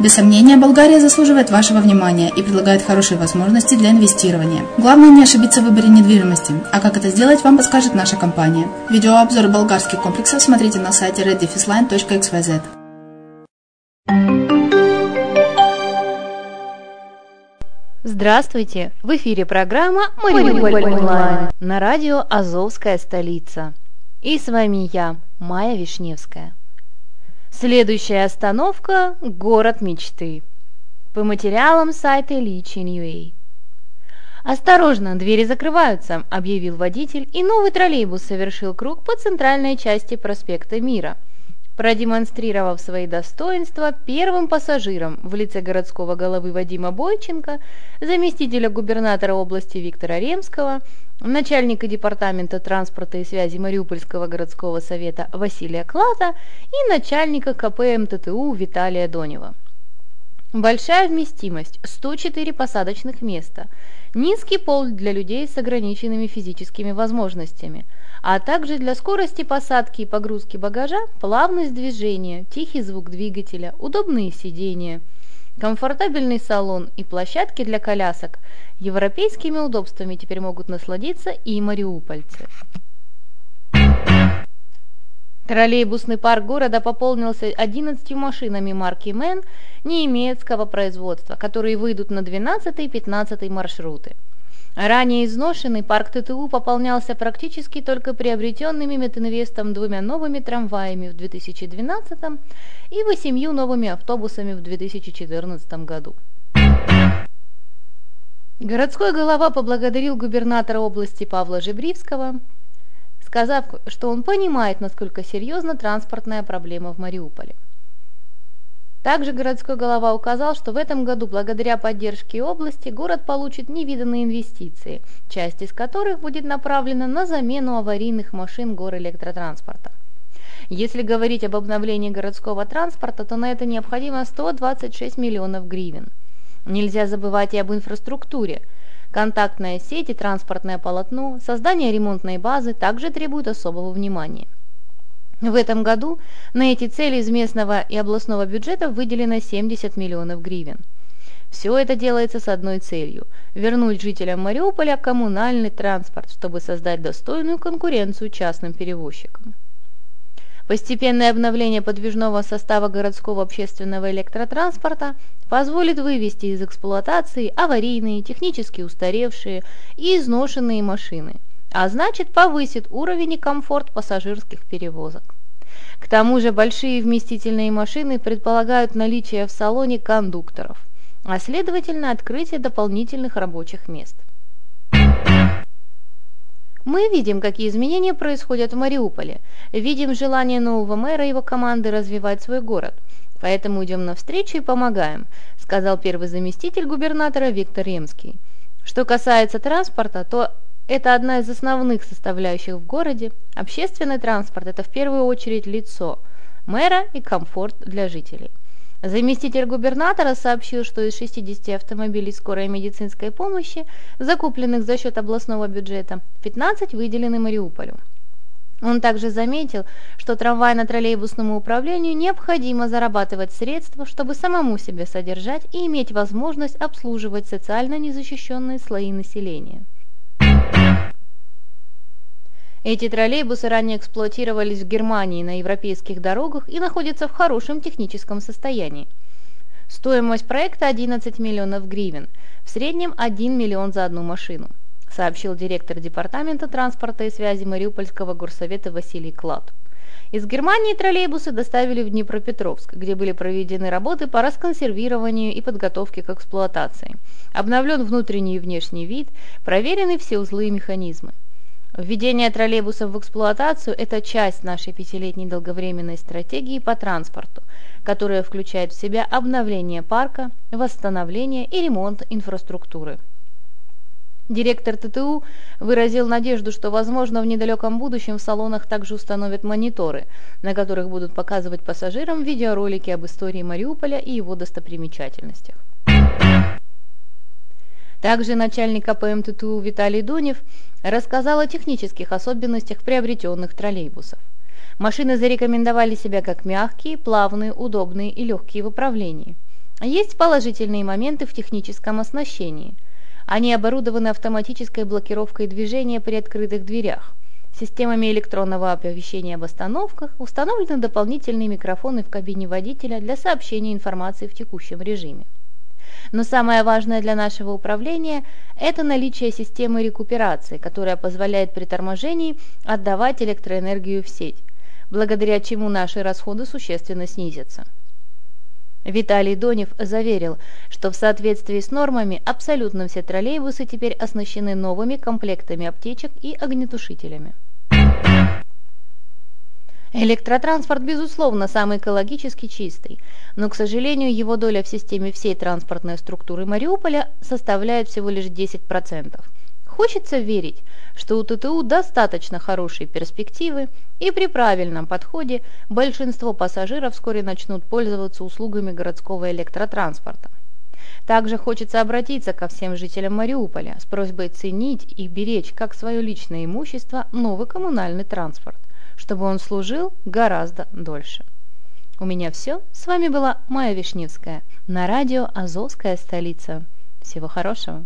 Без сомнения, Болгария заслуживает вашего внимания и предлагает хорошие возможности для инвестирования. Главное не ошибиться в выборе недвижимости, а как это сделать, вам подскажет наша компания. Видеообзор болгарских комплексов смотрите на сайте reddefisline.xyz. Здравствуйте! В эфире программа «Мариуполь онлайн» на радио «Азовская столица». И с вами я, Майя Вишневская. Следующая остановка – город мечты. по материалам сайта Lichin.ua. «Осторожно, двери закрываются», – объявил водитель, и новый троллейбус совершил круг по центральной части проспекта Мира, продемонстрировав свои достоинства первым пассажирам в лице городского головы Вадима Бойченко, заместителя губернатора области Виктора Ремского, начальника департамента транспорта и связи Мариупольского городского совета Василия Клата и начальника КП МТТУ Виталия Донева. Большая вместимость – 104 посадочных места, низкий пол для людей с ограниченными физическими возможностями, а также для скорости посадки и погрузки багажа, плавность движения, тихий звук двигателя, удобные сидения, комфортабельный салон и площадки для колясок. Европейскими удобствами теперь могут насладиться и мариупольцы. Троллейбусный парк города пополнился 11 машинами марки «Мэн» немецкого производства, которые выйдут на 12 и 15 маршруты. Ранее изношенный парк ТТУ пополнялся практически только приобретенными Метинвестом двумя новыми трамваями в 2012 и восемью новыми автобусами в 2014 году. Городской голова поблагодарил губернатора области Павла Жебривского, сказав, что он понимает, насколько серьезна транспортная проблема в Мариуполе. Также городской голова указал, что в этом году благодаря поддержке области город получит невиданные инвестиции, часть из которых будет направлена на замену аварийных машин горэлектротранспорта. Если говорить об обновлении городского транспорта, то на это необходимо 126 миллионов гривен. Нельзя забывать и об инфраструктуре. Контактная сеть и транспортное полотно, создание ремонтной базы также требуют особого внимания. В этом году на эти цели из местного и областного бюджета выделено 70 миллионов гривен. Все это делается с одной целью – вернуть жителям Мариуполя коммунальный транспорт, чтобы создать достойную конкуренцию частным перевозчикам. Постепенное обновление подвижного состава городского общественного электротранспорта позволит вывести из эксплуатации аварийные, технически устаревшие и изношенные машины – а значит повысит уровень и комфорт пассажирских перевозок. К тому же большие вместительные машины предполагают наличие в салоне кондукторов, а следовательно открытие дополнительных рабочих мест. Мы видим, какие изменения происходят в Мариуполе, видим желание нового мэра и его команды развивать свой город, поэтому идем навстречу и помогаем, сказал первый заместитель губернатора Виктор Ремский. Что касается транспорта, то это одна из основных составляющих в городе. Общественный транспорт – это в первую очередь лицо мэра и комфорт для жителей. Заместитель губернатора сообщил, что из 60 автомобилей скорой медицинской помощи, закупленных за счет областного бюджета, 15 выделены Мариуполю. Он также заметил, что трамвайно-троллейбусному управлению необходимо зарабатывать средства, чтобы самому себя содержать и иметь возможность обслуживать социально незащищенные слои населения. Эти троллейбусы ранее эксплуатировались в Германии на европейских дорогах и находятся в хорошем техническом состоянии. Стоимость проекта 11 миллионов гривен, в среднем 1 миллион за одну машину, сообщил директор Департамента транспорта и связи Мариупольского горсовета Василий Клад. Из Германии троллейбусы доставили в Днепропетровск, где были проведены работы по расконсервированию и подготовке к эксплуатации. Обновлен внутренний и внешний вид, проверены все узлы и механизмы. Введение троллейбусов в эксплуатацию – это часть нашей пятилетней долговременной стратегии по транспорту, которая включает в себя обновление парка, восстановление и ремонт инфраструктуры. Директор ТТУ выразил надежду, что, возможно, в недалеком будущем в салонах также установят мониторы, на которых будут показывать пассажирам видеоролики об истории Мариуполя и его достопримечательностях. Также начальник АПМ ТТУ Виталий Дунев рассказал о технических особенностях приобретенных троллейбусов. Машины зарекомендовали себя как мягкие, плавные, удобные и легкие в управлении. Есть положительные моменты в техническом оснащении. Они оборудованы автоматической блокировкой движения при открытых дверях, системами электронного оповещения об остановках, установлены дополнительные микрофоны в кабине водителя для сообщения информации в текущем режиме. Но самое важное для нашего управления – это наличие системы рекуперации, которая позволяет при торможении отдавать электроэнергию в сеть, благодаря чему наши расходы существенно снизятся. Виталий Донев заверил, что в соответствии с нормами абсолютно все троллейбусы теперь оснащены новыми комплектами аптечек и огнетушителями. Электротранспорт, безусловно, самый экологически чистый, но, к сожалению, его доля в системе всей транспортной структуры Мариуполя составляет всего лишь 10%. Хочется верить, что у ТТУ достаточно хорошие перспективы, и при правильном подходе большинство пассажиров вскоре начнут пользоваться услугами городского электротранспорта. Также хочется обратиться ко всем жителям Мариуполя с просьбой ценить и беречь как свое личное имущество новый коммунальный транспорт, чтобы он служил гораздо дольше. У меня все. С вами была Майя Вишневская на радио «Азовская столица». Всего хорошего.